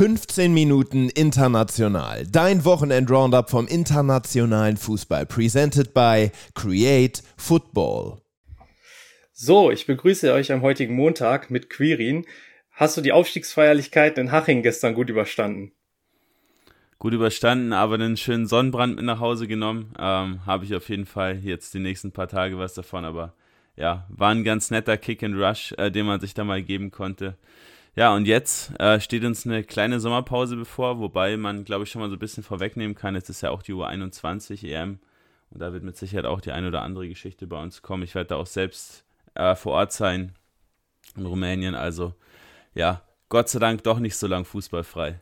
15 Minuten international. Dein Wochenend-Roundup vom internationalen Fußball. Presented by Create Football. So, ich begrüße euch am heutigen Montag mit Quirin. Hast du die Aufstiegsfeierlichkeiten in Haching gestern gut überstanden? Gut überstanden, aber einen schönen Sonnenbrand mit nach Hause genommen. Ähm, Habe ich auf jeden Fall jetzt die nächsten paar Tage was davon, aber ja, war ein ganz netter Kick and Rush, äh, den man sich da mal geben konnte. Ja, und jetzt äh, steht uns eine kleine Sommerpause bevor, wobei man, glaube ich, schon mal so ein bisschen vorwegnehmen kann. Es ist ja auch die U21 EM und da wird mit Sicherheit auch die eine oder andere Geschichte bei uns kommen. Ich werde da auch selbst äh, vor Ort sein in Rumänien. Also ja, Gott sei Dank doch nicht so lang fußballfrei.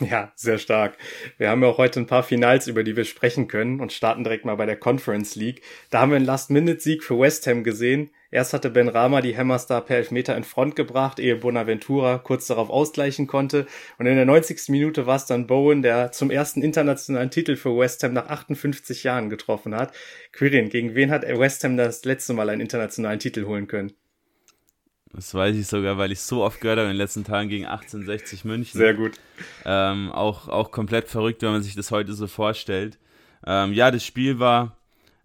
Ja, sehr stark. Wir haben ja auch heute ein paar Finals, über die wir sprechen können und starten direkt mal bei der Conference League. Da haben wir einen Last-Minute-Sieg für West Ham gesehen. Erst hatte Ben Rama die Hammerstar per Elfmeter in Front gebracht, ehe Bonaventura kurz darauf ausgleichen konnte. Und in der 90. Minute war es dann Bowen, der zum ersten internationalen Titel für West Ham nach 58 Jahren getroffen hat. Quirin, gegen wen hat West Ham das letzte Mal einen internationalen Titel holen können? Das weiß ich sogar, weil ich so oft gehört habe in den letzten Tagen gegen 1860 München. Sehr gut. Ähm, auch, auch komplett verrückt, wenn man sich das heute so vorstellt. Ähm, ja, das Spiel war,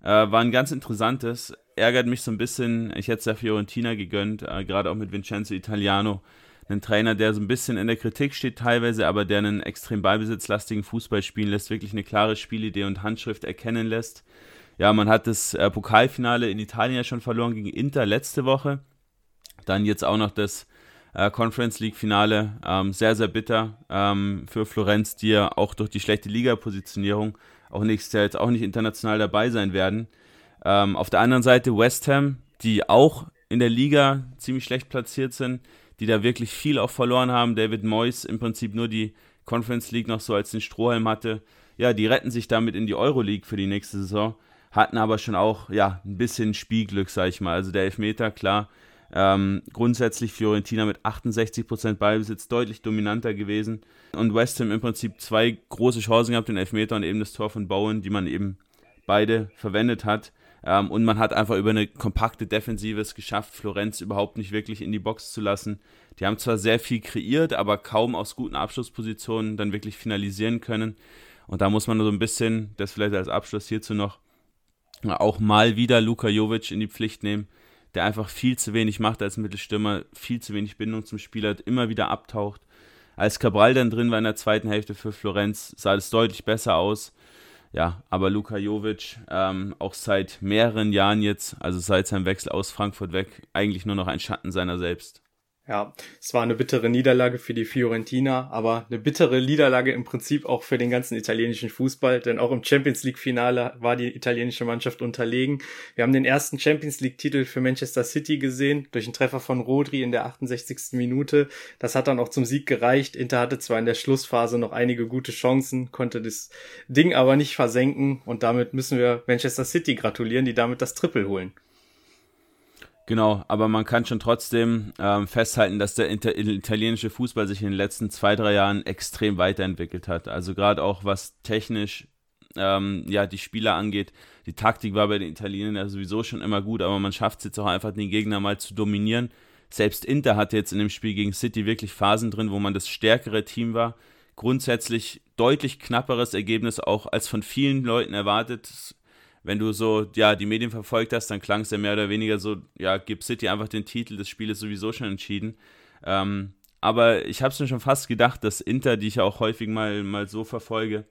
äh, war ein ganz interessantes. Ärgert mich so ein bisschen. Ich hätte es der Fiorentina gegönnt, äh, gerade auch mit Vincenzo Italiano. Ein Trainer, der so ein bisschen in der Kritik steht teilweise, aber der einen extrem ballbesitzlastigen Fußball spielen lässt, wirklich eine klare Spielidee und Handschrift erkennen lässt. Ja, man hat das äh, Pokalfinale in Italien ja schon verloren gegen Inter letzte Woche dann jetzt auch noch das äh, Conference League Finale. Ähm, sehr, sehr bitter ähm, für Florenz, die ja auch durch die schlechte Liga-Positionierung auch nächstes Jahr jetzt auch nicht international dabei sein werden. Ähm, auf der anderen Seite West Ham, die auch in der Liga ziemlich schlecht platziert sind, die da wirklich viel auch verloren haben. David Moyes im Prinzip nur die Conference League noch so als den Strohhalm hatte. Ja, die retten sich damit in die Euroleague für die nächste Saison, hatten aber schon auch ja ein bisschen Spielglück, sag ich mal. Also der Elfmeter, klar, ähm, grundsätzlich Fiorentina mit 68% Ballbesitz deutlich dominanter gewesen. Und West Ham im Prinzip zwei große Chancen gehabt, den Elfmeter und eben das Tor von Bowen, die man eben beide verwendet hat. Ähm, und man hat einfach über eine kompakte Defensive es geschafft, Florenz überhaupt nicht wirklich in die Box zu lassen. Die haben zwar sehr viel kreiert, aber kaum aus guten Abschlusspositionen dann wirklich finalisieren können. Und da muss man so ein bisschen, das vielleicht als Abschluss hierzu noch, auch mal wieder Luka Jovic in die Pflicht nehmen der einfach viel zu wenig macht als Mittelstürmer, viel zu wenig Bindung zum Spieler hat, immer wieder abtaucht. Als Cabral dann drin war in der zweiten Hälfte für Florenz, sah es deutlich besser aus. Ja, aber Luka Jovic ähm, auch seit mehreren Jahren jetzt, also seit seinem Wechsel aus Frankfurt weg, eigentlich nur noch ein Schatten seiner selbst. Ja, es war eine bittere Niederlage für die Fiorentina, aber eine bittere Niederlage im Prinzip auch für den ganzen italienischen Fußball, denn auch im Champions League Finale war die italienische Mannschaft unterlegen. Wir haben den ersten Champions League Titel für Manchester City gesehen, durch einen Treffer von Rodri in der 68. Minute. Das hat dann auch zum Sieg gereicht. Inter hatte zwar in der Schlussphase noch einige gute Chancen, konnte das Ding aber nicht versenken und damit müssen wir Manchester City gratulieren, die damit das Triple holen. Genau, aber man kann schon trotzdem ähm, festhalten, dass der italienische Fußball sich in den letzten zwei, drei Jahren extrem weiterentwickelt hat. Also gerade auch was technisch ähm, ja, die Spieler angeht. Die Taktik war bei den Italienern ja sowieso schon immer gut, aber man schafft es jetzt auch einfach, den Gegner mal zu dominieren. Selbst Inter hatte jetzt in dem Spiel gegen City wirklich Phasen drin, wo man das stärkere Team war. Grundsätzlich deutlich knapperes Ergebnis auch als von vielen Leuten erwartet wenn du so, ja, die Medien verfolgt hast, dann klang es ja mehr oder weniger so, ja, gib City einfach den Titel, das Spiel ist sowieso schon entschieden. Ähm, aber ich habe es mir schon fast gedacht, dass Inter, die ich ja auch häufig mal, mal so verfolge,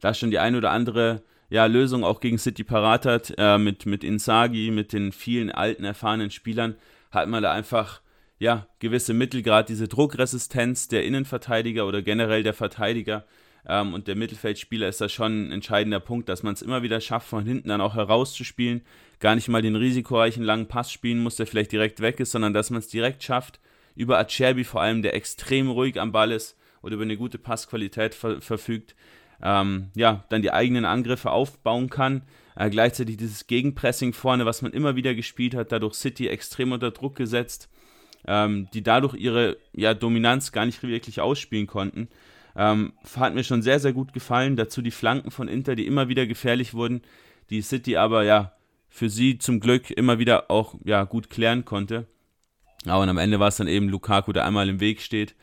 da schon die ein oder andere ja, Lösung auch gegen City parat hat, äh, mit, mit Insagi, mit den vielen alten, erfahrenen Spielern, hat man da einfach ja, gewisse Mittel, gerade diese Druckresistenz der Innenverteidiger oder generell der Verteidiger, ähm, und der Mittelfeldspieler ist da schon ein entscheidender Punkt, dass man es immer wieder schafft, von hinten dann auch herauszuspielen. Gar nicht mal den risikoreichen langen Pass spielen muss, der vielleicht direkt weg ist, sondern dass man es direkt schafft, über Acerbi vor allem, der extrem ruhig am Ball ist oder über eine gute Passqualität ver verfügt, ähm, ja, dann die eigenen Angriffe aufbauen kann. Äh, gleichzeitig dieses Gegenpressing vorne, was man immer wieder gespielt hat, dadurch City extrem unter Druck gesetzt, ähm, die dadurch ihre ja, Dominanz gar nicht wirklich ausspielen konnten. Ähm, hat mir schon sehr, sehr gut gefallen. Dazu die Flanken von Inter, die immer wieder gefährlich wurden. Die City aber ja für sie zum Glück immer wieder auch ja, gut klären konnte. Und am Ende war es dann eben Lukaku, der einmal im Weg steht.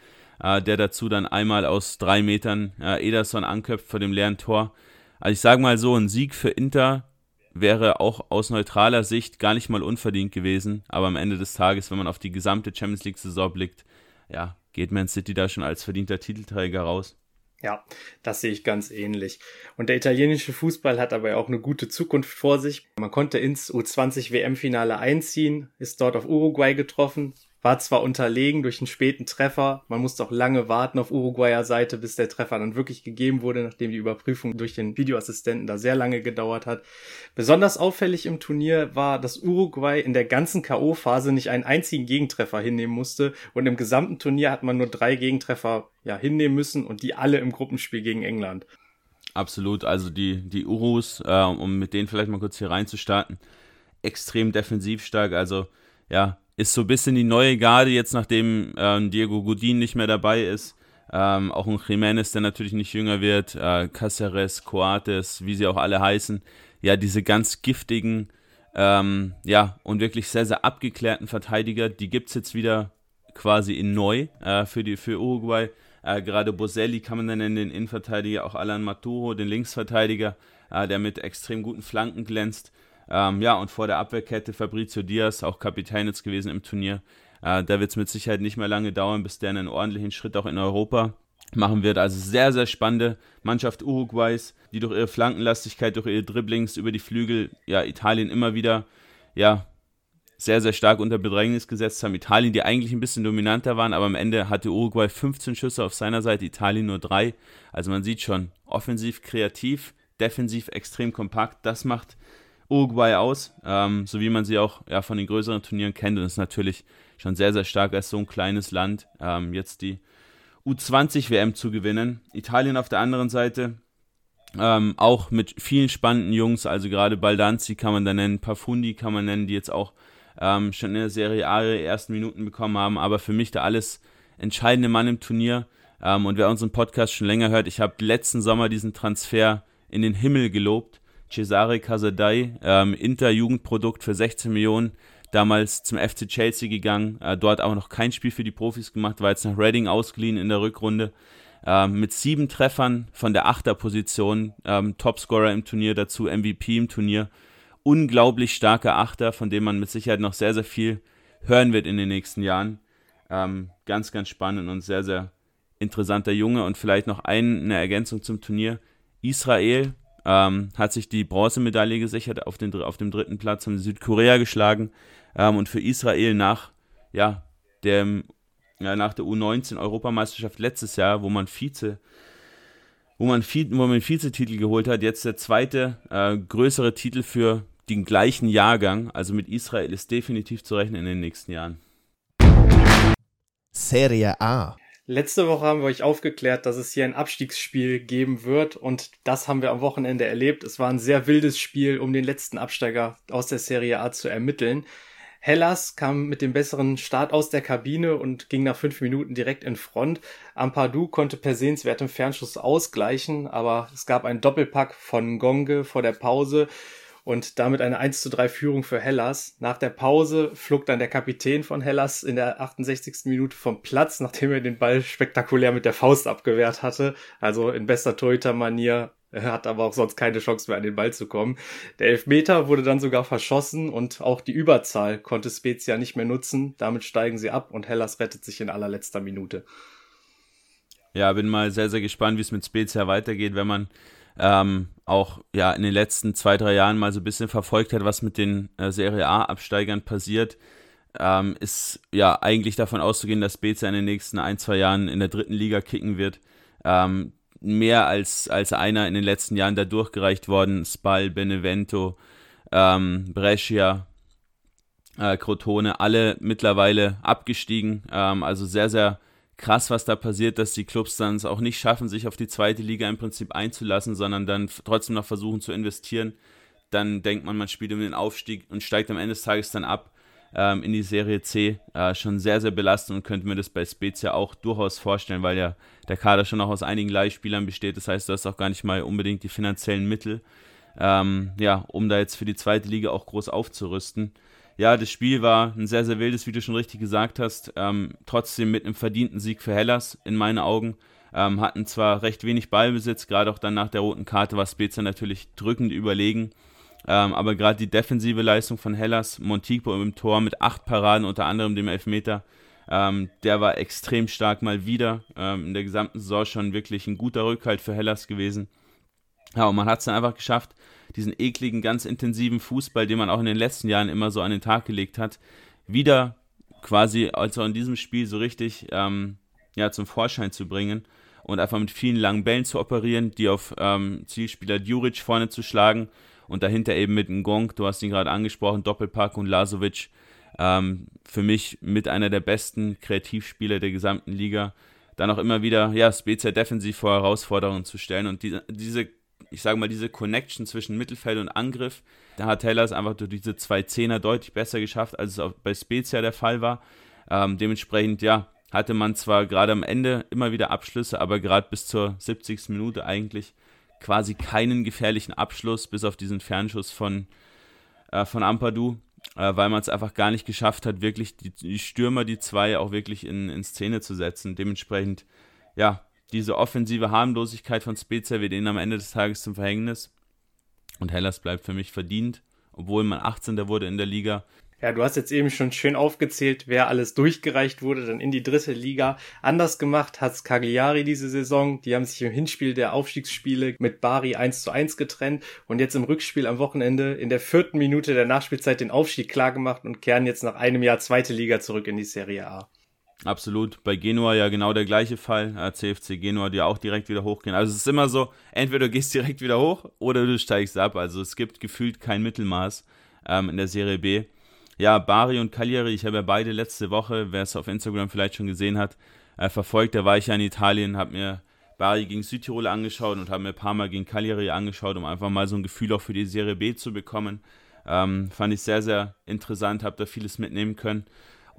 äh, der dazu dann einmal aus drei Metern äh, Ederson anköpft vor dem leeren Tor. Also ich sage mal so, ein Sieg für Inter wäre auch aus neutraler Sicht gar nicht mal unverdient gewesen, aber am Ende des Tages, wenn man auf die gesamte Champions League-Saison blickt, ja, geht Man City da schon als verdienter Titelträger raus. Ja, das sehe ich ganz ähnlich. Und der italienische Fußball hat aber auch eine gute Zukunft vor sich. Man konnte ins U20 WM-Finale einziehen, ist dort auf Uruguay getroffen, war zwar unterlegen durch einen späten Treffer, man musste auch lange warten auf Uruguayer Seite, bis der Treffer dann wirklich gegeben wurde, nachdem die Überprüfung durch den Videoassistenten da sehr lange gedauert hat. Besonders auffällig im Turnier war, dass Uruguay in der ganzen K.O.-Phase nicht einen einzigen Gegentreffer hinnehmen musste und im gesamten Turnier hat man nur drei Gegentreffer ja, hinnehmen müssen und die alle im Gruppenspiel gegen England. Absolut, also die, die Urus, äh, um mit denen vielleicht mal kurz hier reinzustarten, extrem defensiv stark, also ja, ist so ein bisschen die neue Garde jetzt, nachdem ähm, Diego Godin nicht mehr dabei ist. Ähm, auch ein Jiménez, der natürlich nicht jünger wird, äh, Caceres, Coates, wie sie auch alle heißen. Ja, diese ganz giftigen, ähm, ja, und wirklich sehr, sehr abgeklärten Verteidiger, die gibt es jetzt wieder quasi in neu äh, für, die, für Uruguay. Äh, gerade Boselli kann man dann nennen, den Innenverteidiger, auch Alan Maturo, den Linksverteidiger, äh, der mit extrem guten Flanken glänzt. Ähm, ja, und vor der Abwehrkette Fabrizio Diaz, auch Kapitän jetzt gewesen im Turnier. Äh, da wird es mit Sicherheit nicht mehr lange dauern, bis der einen ordentlichen Schritt auch in Europa machen wird. Also sehr, sehr spannende Mannschaft Uruguays, die durch ihre Flankenlastigkeit, durch ihre Dribblings über die Flügel, ja, Italien immer wieder, ja, sehr, sehr stark unter Bedrängnis gesetzt haben. Italien, die eigentlich ein bisschen dominanter waren, aber am Ende hatte Uruguay 15 Schüsse auf seiner Seite, Italien nur drei. Also man sieht schon, offensiv kreativ, defensiv extrem kompakt. Das macht Uruguay aus, ähm, so wie man sie auch ja, von den größeren Turnieren kennt. Und ist natürlich schon sehr, sehr stark als so ein kleines Land ähm, jetzt die U20-WM zu gewinnen. Italien auf der anderen Seite ähm, auch mit vielen spannenden Jungs, also gerade Baldanzi kann man da nennen, Pafundi kann man nennen, die jetzt auch ähm, schon in der Serie A ihre ersten Minuten bekommen haben. Aber für mich der alles entscheidende Mann im Turnier. Ähm, und wer unseren Podcast schon länger hört, ich habe letzten Sommer diesen Transfer in den Himmel gelobt. Cesare Casadei, ähm, Inter-Jugendprodukt für 16 Millionen, damals zum FC Chelsea gegangen, äh, dort auch noch kein Spiel für die Profis gemacht, war jetzt nach Reading ausgeliehen in der Rückrunde. Ähm, mit sieben Treffern von der Achterposition, ähm, Topscorer im Turnier, dazu MVP im Turnier. Unglaublich starker Achter, von dem man mit Sicherheit noch sehr, sehr viel hören wird in den nächsten Jahren. Ähm, ganz, ganz spannend und sehr, sehr interessanter Junge. Und vielleicht noch eine Ergänzung zum Turnier. Israel ähm, hat sich die Bronzemedaille gesichert auf, den, auf dem dritten Platz, haben Südkorea geschlagen ähm, und für Israel nach, ja, dem, ja, nach der U19-Europameisterschaft letztes Jahr, wo man Vize, wo man, wo man Vizetitel geholt hat, jetzt der zweite äh, größere Titel für den gleichen Jahrgang. Also mit Israel ist definitiv zu rechnen in den nächsten Jahren. Serie A. Letzte Woche haben wir euch aufgeklärt, dass es hier ein Abstiegsspiel geben wird und das haben wir am Wochenende erlebt. Es war ein sehr wildes Spiel, um den letzten Absteiger aus der Serie A zu ermitteln. Hellas kam mit dem besseren Start aus der Kabine und ging nach fünf Minuten direkt in Front. Ampadu konnte per sehenswertem Fernschuss ausgleichen, aber es gab einen Doppelpack von Gonge vor der Pause und damit eine 1 zu 3 Führung für Hellas. Nach der Pause flog dann der Kapitän von Hellas in der 68. Minute vom Platz, nachdem er den Ball spektakulär mit der Faust abgewehrt hatte. Also in bester Torhüter-Manier. Er hat aber auch sonst keine Chance mehr an den Ball zu kommen. Der Elfmeter wurde dann sogar verschossen und auch die Überzahl konnte Spezia nicht mehr nutzen. Damit steigen sie ab und Hellas rettet sich in allerletzter Minute. Ja, bin mal sehr, sehr gespannt, wie es mit Spezia weitergeht, wenn man ähm, auch ja in den letzten zwei, drei Jahren mal so ein bisschen verfolgt hat, was mit den äh, Serie A-Absteigern passiert, ähm, ist ja eigentlich davon auszugehen, dass Beza in den nächsten ein, zwei Jahren in der dritten Liga kicken wird. Ähm, mehr als, als einer in den letzten Jahren da durchgereicht worden. Spal, Benevento, ähm, Brescia, äh, Crotone, alle mittlerweile abgestiegen. Ähm, also sehr, sehr krass, was da passiert, dass die Clubs dann es auch nicht schaffen, sich auf die zweite Liga im Prinzip einzulassen, sondern dann trotzdem noch versuchen zu investieren. Dann denkt man, man spielt um den Aufstieg und steigt am Ende des Tages dann ab ähm, in die Serie C. Äh, schon sehr, sehr belastend und könnte mir das bei Spezia auch durchaus vorstellen, weil ja der Kader schon auch aus einigen Leihspielern besteht. Das heißt, du hast auch gar nicht mal unbedingt die finanziellen Mittel, ähm, ja, um da jetzt für die zweite Liga auch groß aufzurüsten. Ja, das Spiel war ein sehr, sehr wildes, wie du schon richtig gesagt hast. Ähm, trotzdem mit einem verdienten Sieg für Hellas in meinen Augen. Ähm, hatten zwar recht wenig Ballbesitz, gerade auch dann nach der roten Karte war Spezia natürlich drückend überlegen. Ähm, aber gerade die defensive Leistung von Hellas, Montipo im Tor mit acht Paraden, unter anderem dem Elfmeter, ähm, der war extrem stark mal wieder. Ähm, in der gesamten Saison schon wirklich ein guter Rückhalt für Hellas gewesen. Ja, und man hat es dann einfach geschafft, diesen ekligen, ganz intensiven Fußball, den man auch in den letzten Jahren immer so an den Tag gelegt hat, wieder quasi also in diesem Spiel so richtig ähm, ja, zum Vorschein zu bringen und einfach mit vielen langen Bällen zu operieren, die auf ähm, Zielspieler Djuric vorne zu schlagen und dahinter eben mit Ngong, du hast ihn gerade angesprochen, Doppelpack und Lasovic, ähm, für mich mit einer der besten Kreativspieler der gesamten Liga, dann auch immer wieder, ja, Spezia defensiv vor Herausforderungen zu stellen und die, diese, ich sage mal, diese Connection zwischen Mittelfeld und Angriff, da hat Hellas einfach durch diese zwei Zehner deutlich besser geschafft, als es auch bei Spezia der Fall war. Ähm, dementsprechend, ja, hatte man zwar gerade am Ende immer wieder Abschlüsse, aber gerade bis zur 70. Minute eigentlich quasi keinen gefährlichen Abschluss, bis auf diesen Fernschuss von, äh, von Ampadu, äh, weil man es einfach gar nicht geschafft hat, wirklich die, die Stürmer, die zwei, auch wirklich in, in Szene zu setzen. Dementsprechend, ja, diese offensive Harmlosigkeit von Spezia wird ihnen am Ende des Tages zum Verhängnis. Und Hellas bleibt für mich verdient, obwohl man 18. wurde in der Liga. Ja, du hast jetzt eben schon schön aufgezählt, wer alles durchgereicht wurde, dann in die dritte Liga. Anders gemacht hat's Cagliari diese Saison. Die haben sich im Hinspiel der Aufstiegsspiele mit Bari 1 zu 1 getrennt und jetzt im Rückspiel am Wochenende in der vierten Minute der Nachspielzeit den Aufstieg klargemacht und kehren jetzt nach einem Jahr zweite Liga zurück in die Serie A. Absolut. Bei Genua ja genau der gleiche Fall. CFC Genua, die auch direkt wieder hochgehen. Also es ist immer so, entweder du gehst direkt wieder hoch oder du steigst ab. Also es gibt gefühlt kein Mittelmaß ähm, in der Serie B. Ja, Bari und Cagliari, ich habe ja beide letzte Woche, wer es auf Instagram vielleicht schon gesehen hat, äh, verfolgt. Da war ich ja in Italien, habe mir Bari gegen Südtirol angeschaut und habe mir Mal gegen Cagliari angeschaut, um einfach mal so ein Gefühl auch für die Serie B zu bekommen. Ähm, fand ich sehr, sehr interessant, habe da vieles mitnehmen können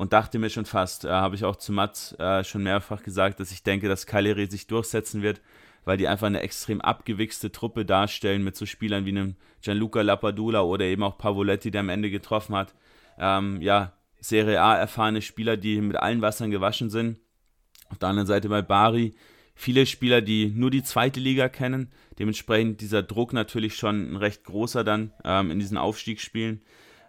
und dachte mir schon fast, äh, habe ich auch zu Mats äh, schon mehrfach gesagt, dass ich denke, dass Cagliari sich durchsetzen wird, weil die einfach eine extrem abgewichste Truppe darstellen mit so Spielern wie einem Gianluca Lapadula oder eben auch Pavoletti, der am Ende getroffen hat ähm, ja, Serie A erfahrene Spieler, die mit allen Wassern gewaschen sind. Auf der anderen Seite bei Bari viele Spieler, die nur die zweite Liga kennen. Dementsprechend dieser Druck natürlich schon ein recht großer dann ähm, in diesen Aufstiegsspielen.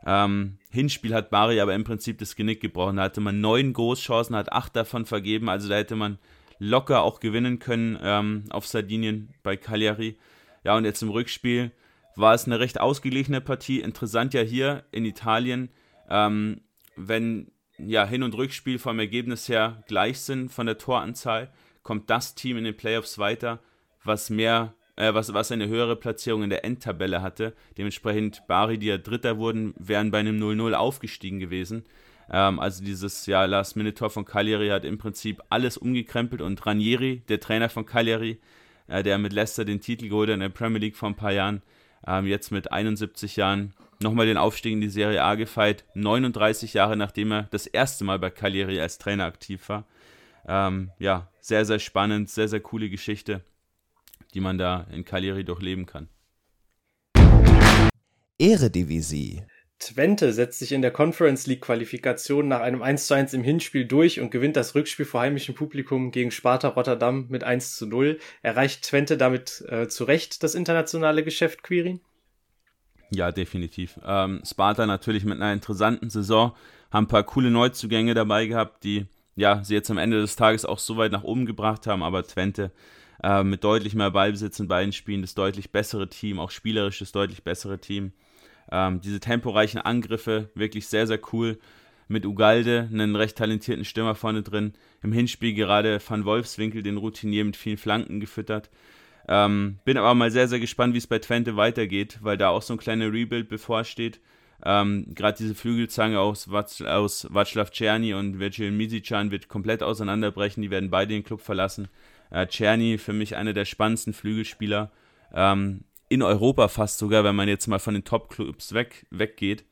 Ähm, Hinspiel hat Bari aber im Prinzip das Genick gebrochen. Da hatte man neun Großchancen, hat acht davon vergeben. Also da hätte man locker auch gewinnen können ähm, auf Sardinien bei Cagliari. Ja, und jetzt im Rückspiel war es eine recht ausgeglichene Partie. Interessant ja hier in Italien ähm, wenn ja Hin- und Rückspiel vom Ergebnis her gleich sind von der Toranzahl, kommt das Team in den Playoffs weiter, was mehr, äh, was, was eine höhere Platzierung in der Endtabelle hatte. Dementsprechend Bari, die ja Dritter wurden, wären bei einem 0-0 aufgestiegen gewesen. Ähm, also dieses ja, Last-Minute-Tor von Cagliari hat im Prinzip alles umgekrempelt und Ranieri, der Trainer von Cagliari, äh, der mit Leicester den Titel geholt hat in der Premier League vor ein paar Jahren, ähm, jetzt mit 71 Jahren nochmal den Aufstieg in die Serie A gefeiert, 39 Jahre nachdem er das erste Mal bei Cagliari als Trainer aktiv war. Ähm, ja, sehr, sehr spannend, sehr, sehr coole Geschichte, die man da in Cagliari durchleben kann. Eredivisie. Twente setzt sich in der Conference League Qualifikation nach einem 1 zu 1 im Hinspiel durch und gewinnt das Rückspiel vor heimischem Publikum gegen Sparta Rotterdam mit 1 zu 0. Erreicht Twente damit äh, zu Recht das internationale Geschäft, Quirin? Ja, definitiv. Ähm, Sparta natürlich mit einer interessanten Saison, haben ein paar coole Neuzugänge dabei gehabt, die ja, sie jetzt am Ende des Tages auch so weit nach oben gebracht haben, aber Twente äh, mit deutlich mehr Ballbesitz in beiden Spielen, das deutlich bessere Team, auch spielerisch das deutlich bessere Team. Ähm, diese temporeichen Angriffe, wirklich sehr, sehr cool. Mit Ugalde, einen recht talentierten Stürmer vorne drin. Im Hinspiel gerade Van Wolfswinkel, den Routinier mit vielen Flanken gefüttert. Ähm, bin aber mal sehr, sehr gespannt, wie es bei Twente weitergeht, weil da auch so ein kleiner Rebuild bevorsteht. Ähm, Gerade diese Flügelzange aus, Wac aus Václav Czerny und Virgil Misican wird komplett auseinanderbrechen. Die werden beide den Club verlassen. Äh, Czerny für mich einer der spannendsten Flügelspieler. Ähm, in Europa fast sogar, wenn man jetzt mal von den Top-Clubs weg, weggeht.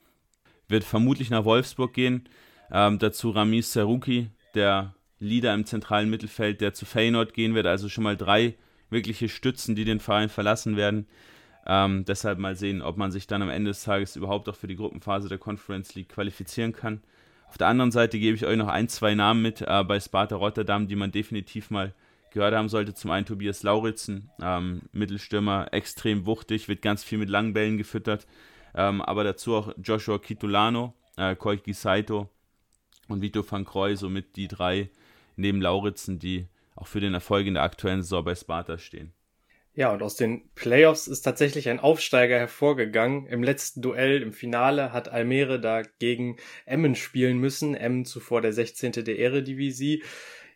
Wird vermutlich nach Wolfsburg gehen. Ähm, dazu Ramis Seruki, der Leader im zentralen Mittelfeld, der zu Feyenoord gehen wird. Also schon mal drei wirkliche Stützen, die den Verein verlassen werden. Ähm, deshalb mal sehen, ob man sich dann am Ende des Tages überhaupt auch für die Gruppenphase der Conference League qualifizieren kann. Auf der anderen Seite gebe ich euch noch ein, zwei Namen mit äh, bei Sparta Rotterdam, die man definitiv mal gehört haben sollte. Zum einen Tobias Lauritzen, ähm, Mittelstürmer, extrem wuchtig, wird ganz viel mit langen Bällen gefüttert. Ähm, aber dazu auch Joshua Kitolano, äh, Koiki Saito und Vito van Kroy, somit die drei neben Lauritzen, die auch für den Erfolg in der aktuellen Saison bei Sparta stehen. Ja, und aus den Playoffs ist tatsächlich ein Aufsteiger hervorgegangen. Im letzten Duell im Finale hat Almere da gegen Emmen spielen müssen. Emmen zuvor der 16. der Eredivisie.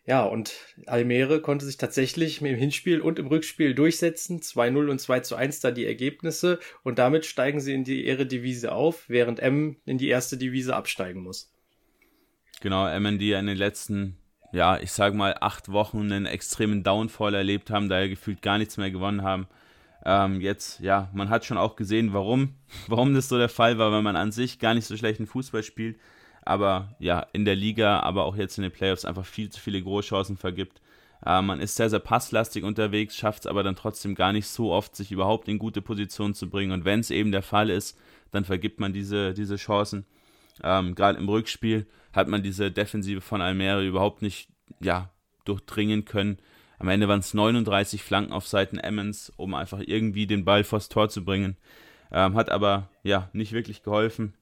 Ja, und Almere konnte sich tatsächlich im Hinspiel und im Rückspiel durchsetzen. 2-0 und 2-1 da die Ergebnisse. Und damit steigen sie in die Eredivisie auf, während Emmen in die erste Divise absteigen muss. Genau, Emmen, die in den letzten ja, ich sage mal, acht Wochen einen extremen Downfall erlebt haben, da er gefühlt gar nichts mehr gewonnen haben. Ähm, jetzt, ja, man hat schon auch gesehen, warum, warum das so der Fall war, weil man an sich gar nicht so schlechten Fußball spielt, aber ja, in der Liga, aber auch jetzt in den Playoffs einfach viel zu viele Großchancen vergibt. Äh, man ist sehr, sehr passlastig unterwegs, schafft es aber dann trotzdem gar nicht so oft, sich überhaupt in gute Positionen zu bringen. Und wenn es eben der Fall ist, dann vergibt man diese, diese Chancen. Ähm, Gerade im Rückspiel hat man diese Defensive von Almere überhaupt nicht ja, durchdringen können. Am Ende waren es 39 Flanken auf Seiten Emmons, um einfach irgendwie den Ball vors Tor zu bringen. Ähm, hat aber ja nicht wirklich geholfen.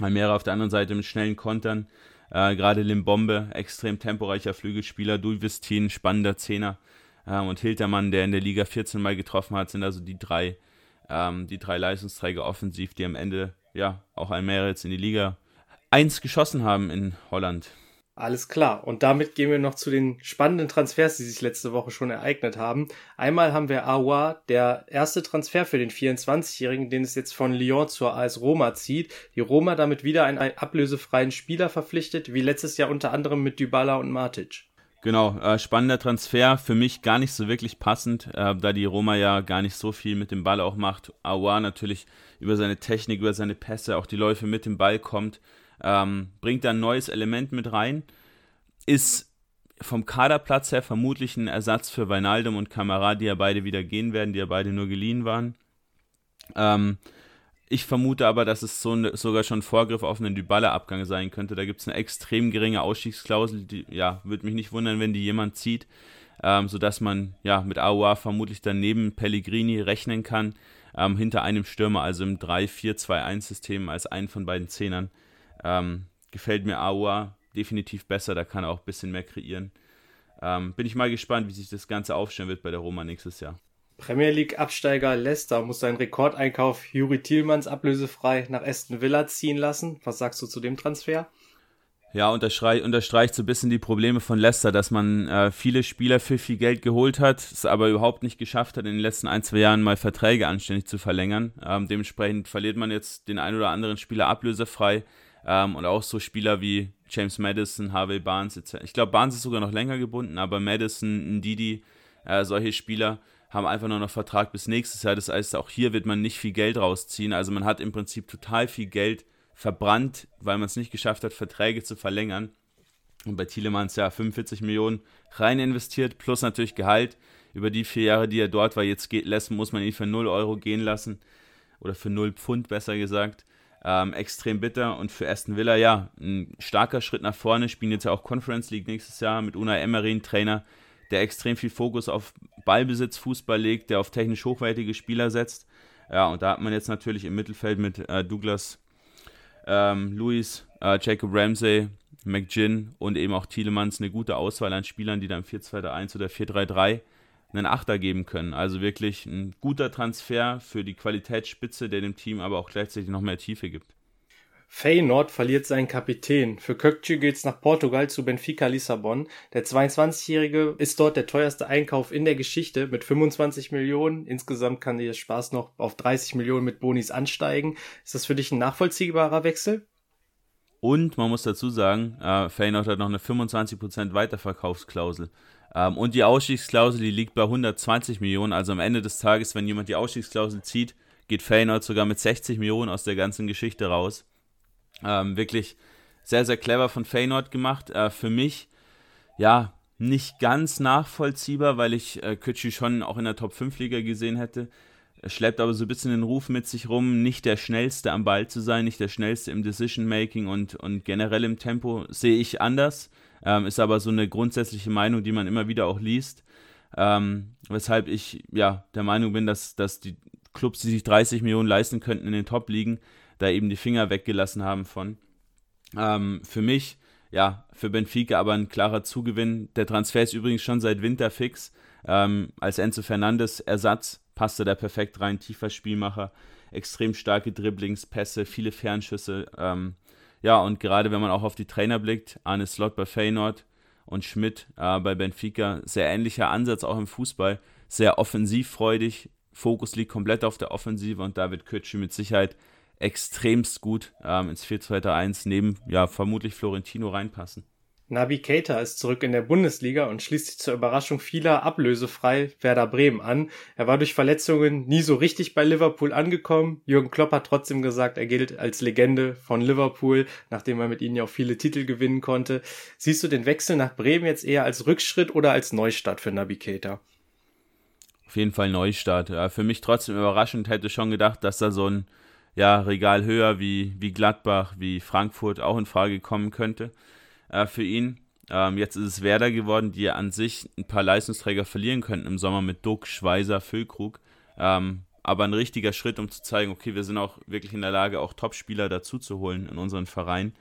Almere auf der anderen Seite mit schnellen Kontern. Äh, Gerade Limbombe, extrem temporeicher Flügelspieler, Dulvistin, spannender Zehner. Ähm, und Hiltermann, der in der Liga 14 Mal getroffen hat, sind also die drei, ähm, die drei Leistungsträger offensiv, die am Ende ja auch Almere jetzt in die Liga 1 geschossen haben in Holland. Alles klar. Und damit gehen wir noch zu den spannenden Transfers, die sich letzte Woche schon ereignet haben. Einmal haben wir Awa, der erste Transfer für den 24-Jährigen, den es jetzt von Lyon zur AS Roma zieht. Die Roma damit wieder einen ablösefreien Spieler verpflichtet, wie letztes Jahr unter anderem mit Dybala und Matic. Genau, äh, spannender Transfer, für mich gar nicht so wirklich passend, äh, da die Roma ja gar nicht so viel mit dem Ball auch macht. Awa natürlich über seine Technik, über seine Pässe, auch die Läufe mit dem Ball kommt ähm, bringt da ein neues Element mit rein, ist vom Kaderplatz her vermutlich ein Ersatz für Weinaldum und Kamara, die ja beide wieder gehen werden, die ja beide nur geliehen waren. Ähm, ich vermute aber, dass es so ne, sogar schon Vorgriff auf einen Dybala-Abgang sein könnte. Da gibt es eine extrem geringe Ausstiegsklausel, die, ja, würde mich nicht wundern, wenn die jemand zieht, ähm, sodass man ja mit AOA vermutlich dann neben Pellegrini rechnen kann, ähm, hinter einem Stürmer, also im 3-4-2-1-System als einen von beiden Zehnern. Ähm, gefällt mir Aua definitiv besser, da kann er auch ein bisschen mehr kreieren. Ähm, bin ich mal gespannt, wie sich das Ganze aufstellen wird bei der Roma nächstes Jahr. Premier League Absteiger Leicester muss seinen Rekordeinkauf Juri Thielmanns ablösefrei nach Aston Villa ziehen lassen. Was sagst du zu dem Transfer? Ja, unterstreicht, unterstreicht so ein bisschen die Probleme von Leicester, dass man äh, viele Spieler für viel Geld geholt hat, es aber überhaupt nicht geschafft hat, in den letzten ein, zwei Jahren mal Verträge anständig zu verlängern. Ähm, dementsprechend verliert man jetzt den ein oder anderen Spieler ablösefrei. Ähm, und auch so Spieler wie James Madison, Harvey Barnes etc. Ich glaube, Barnes ist sogar noch länger gebunden, aber Madison, Ndidi, äh, solche Spieler haben einfach nur noch Vertrag bis nächstes Jahr. Das heißt, auch hier wird man nicht viel Geld rausziehen. Also man hat im Prinzip total viel Geld verbrannt, weil man es nicht geschafft hat, Verträge zu verlängern. Und bei Thielemanns ja 45 Millionen rein investiert, plus natürlich Gehalt. Über die vier Jahre, die er dort war, jetzt geht, lässt, muss man ihn für 0 Euro gehen lassen. Oder für 0 Pfund, besser gesagt. Ähm, extrem bitter und für Aston Villa, ja, ein starker Schritt nach vorne. Spielen jetzt ja auch Conference League nächstes Jahr mit Unai Emery, ein Trainer, der extrem viel Fokus auf Ballbesitz, Fußball legt, der auf technisch hochwertige Spieler setzt. Ja, und da hat man jetzt natürlich im Mittelfeld mit äh, Douglas ähm, Lewis, äh, Jacob Ramsey, McGinn und eben auch Thielemanns eine gute Auswahl an Spielern, die dann 4-2-1 oder 4-3-3 einen Achter geben können. Also wirklich ein guter Transfer für die Qualitätsspitze, der dem Team aber auch gleichzeitig noch mehr Tiefe gibt. Feyenoord verliert seinen Kapitän. Für Kökçü geht's nach Portugal zu Benfica Lissabon. Der 22-Jährige ist dort der teuerste Einkauf in der Geschichte mit 25 Millionen. Insgesamt kann der Spaß noch auf 30 Millionen mit Bonis ansteigen. Ist das für dich ein nachvollziehbarer Wechsel? Und man muss dazu sagen, äh, Feyenoord hat noch eine 25% Weiterverkaufsklausel. Ähm, und die Ausstiegsklausel, die liegt bei 120 Millionen. Also am Ende des Tages, wenn jemand die Ausstiegsklausel zieht, geht Feyenoord sogar mit 60 Millionen aus der ganzen Geschichte raus. Ähm, wirklich sehr, sehr clever von Feyenoord gemacht. Äh, für mich, ja, nicht ganz nachvollziehbar, weil ich äh, Kütschi schon auch in der Top 5 Liga gesehen hätte. Er schleppt aber so ein bisschen den Ruf mit sich rum, nicht der schnellste am Ball zu sein, nicht der schnellste im Decision-Making und, und generell im Tempo. Sehe ich anders. Ähm, ist aber so eine grundsätzliche Meinung, die man immer wieder auch liest. Ähm, weshalb ich ja der Meinung bin, dass, dass die Clubs, die sich 30 Millionen leisten könnten in den Top-Ligen, da eben die Finger weggelassen haben von. Ähm, für mich, ja, für Benfica aber ein klarer Zugewinn. Der Transfer ist übrigens schon seit Winter fix. Ähm, als Enzo Fernandes Ersatz passte der perfekt rein, tiefer Spielmacher, extrem starke Dribblings, Pässe, viele Fernschüsse. Ähm, ja, und gerade wenn man auch auf die Trainer blickt, Arne Slot bei Feyenoord und Schmidt äh, bei Benfica, sehr ähnlicher Ansatz auch im Fußball, sehr offensivfreudig, Fokus liegt komplett auf der Offensive und da wird Kötschi mit Sicherheit extremst gut ähm, ins 4-2-3-1 neben, ja, vermutlich Florentino reinpassen. Nabi Keita ist zurück in der Bundesliga und schließt sich zur Überraschung vieler ablösefrei Werder Bremen an. Er war durch Verletzungen nie so richtig bei Liverpool angekommen. Jürgen Klopp hat trotzdem gesagt, er gilt als Legende von Liverpool, nachdem er mit ihnen ja auch viele Titel gewinnen konnte. Siehst du den Wechsel nach Bremen jetzt eher als Rückschritt oder als Neustart für Nabi Keita? Auf jeden Fall Neustart. Ja, für mich trotzdem überraschend. Hätte schon gedacht, dass da so ein ja, Regal höher wie, wie Gladbach, wie Frankfurt auch in Frage kommen könnte äh, für ihn. Ähm, jetzt ist es Werder geworden, die an sich ein paar Leistungsträger verlieren könnten im Sommer mit Duck, Schweizer, Füllkrug. Ähm, aber ein richtiger Schritt, um zu zeigen, okay, wir sind auch wirklich in der Lage, auch Topspieler dazu zu holen in unseren Verein.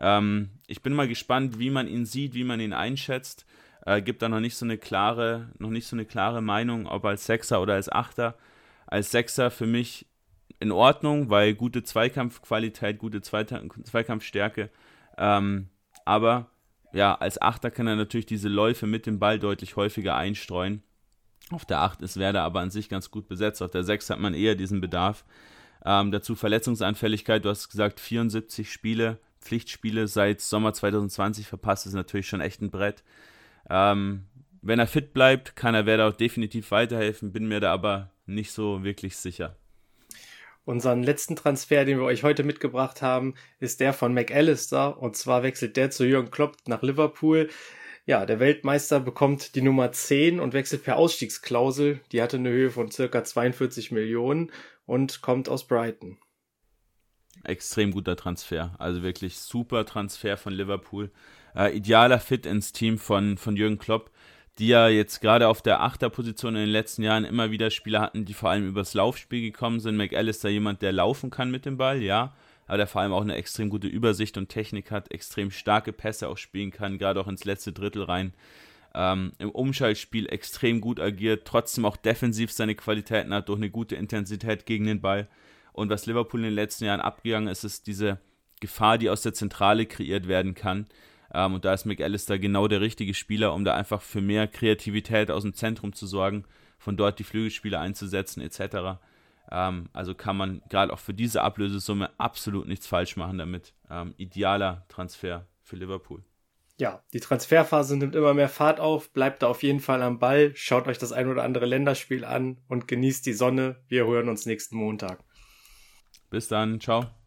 Ähm, ich bin mal gespannt, wie man ihn sieht, wie man ihn einschätzt. Äh, gibt da noch nicht so eine klare, noch nicht so eine klare Meinung, ob als Sechser oder als Achter. Als Sechser für mich in Ordnung, weil gute Zweikampfqualität, gute Zweikampfstärke. Ähm, aber ja, als Achter kann er natürlich diese Läufe mit dem Ball deutlich häufiger einstreuen. Auf der 8 ist Werder aber an sich ganz gut besetzt. Auf der 6 hat man eher diesen Bedarf. Ähm, dazu Verletzungsanfälligkeit. Du hast gesagt, 74 Spiele, Pflichtspiele seit Sommer 2020 verpasst, ist natürlich schon echt ein Brett. Ähm, wenn er fit bleibt, kann er Werder auch definitiv weiterhelfen, bin mir da aber nicht so wirklich sicher. Unseren letzten Transfer, den wir euch heute mitgebracht haben, ist der von McAllister. Und zwar wechselt der zu Jürgen Klopp nach Liverpool. Ja, der Weltmeister bekommt die Nummer 10 und wechselt per Ausstiegsklausel. Die hatte eine Höhe von circa 42 Millionen und kommt aus Brighton. Extrem guter Transfer. Also wirklich super Transfer von Liverpool. Äh, idealer Fit ins Team von, von Jürgen Klopp die ja jetzt gerade auf der Achterposition in den letzten Jahren immer wieder Spieler hatten, die vor allem übers Laufspiel gekommen sind. McAllister jemand, der laufen kann mit dem Ball, ja, aber der vor allem auch eine extrem gute Übersicht und Technik hat, extrem starke Pässe auch spielen kann, gerade auch ins letzte Drittel rein. Ähm, Im Umschaltspiel extrem gut agiert, trotzdem auch defensiv seine Qualitäten hat durch eine gute Intensität gegen den Ball. Und was Liverpool in den letzten Jahren abgegangen ist, ist diese Gefahr, die aus der Zentrale kreiert werden kann. Ähm, und da ist McAllister genau der richtige Spieler, um da einfach für mehr Kreativität aus dem Zentrum zu sorgen, von dort die Flügelspieler einzusetzen, etc. Ähm, also kann man gerade auch für diese Ablösesumme absolut nichts falsch machen damit. Ähm, idealer Transfer für Liverpool. Ja, die Transferphase nimmt immer mehr Fahrt auf, bleibt da auf jeden Fall am Ball, schaut euch das ein oder andere Länderspiel an und genießt die Sonne. Wir hören uns nächsten Montag. Bis dann, ciao.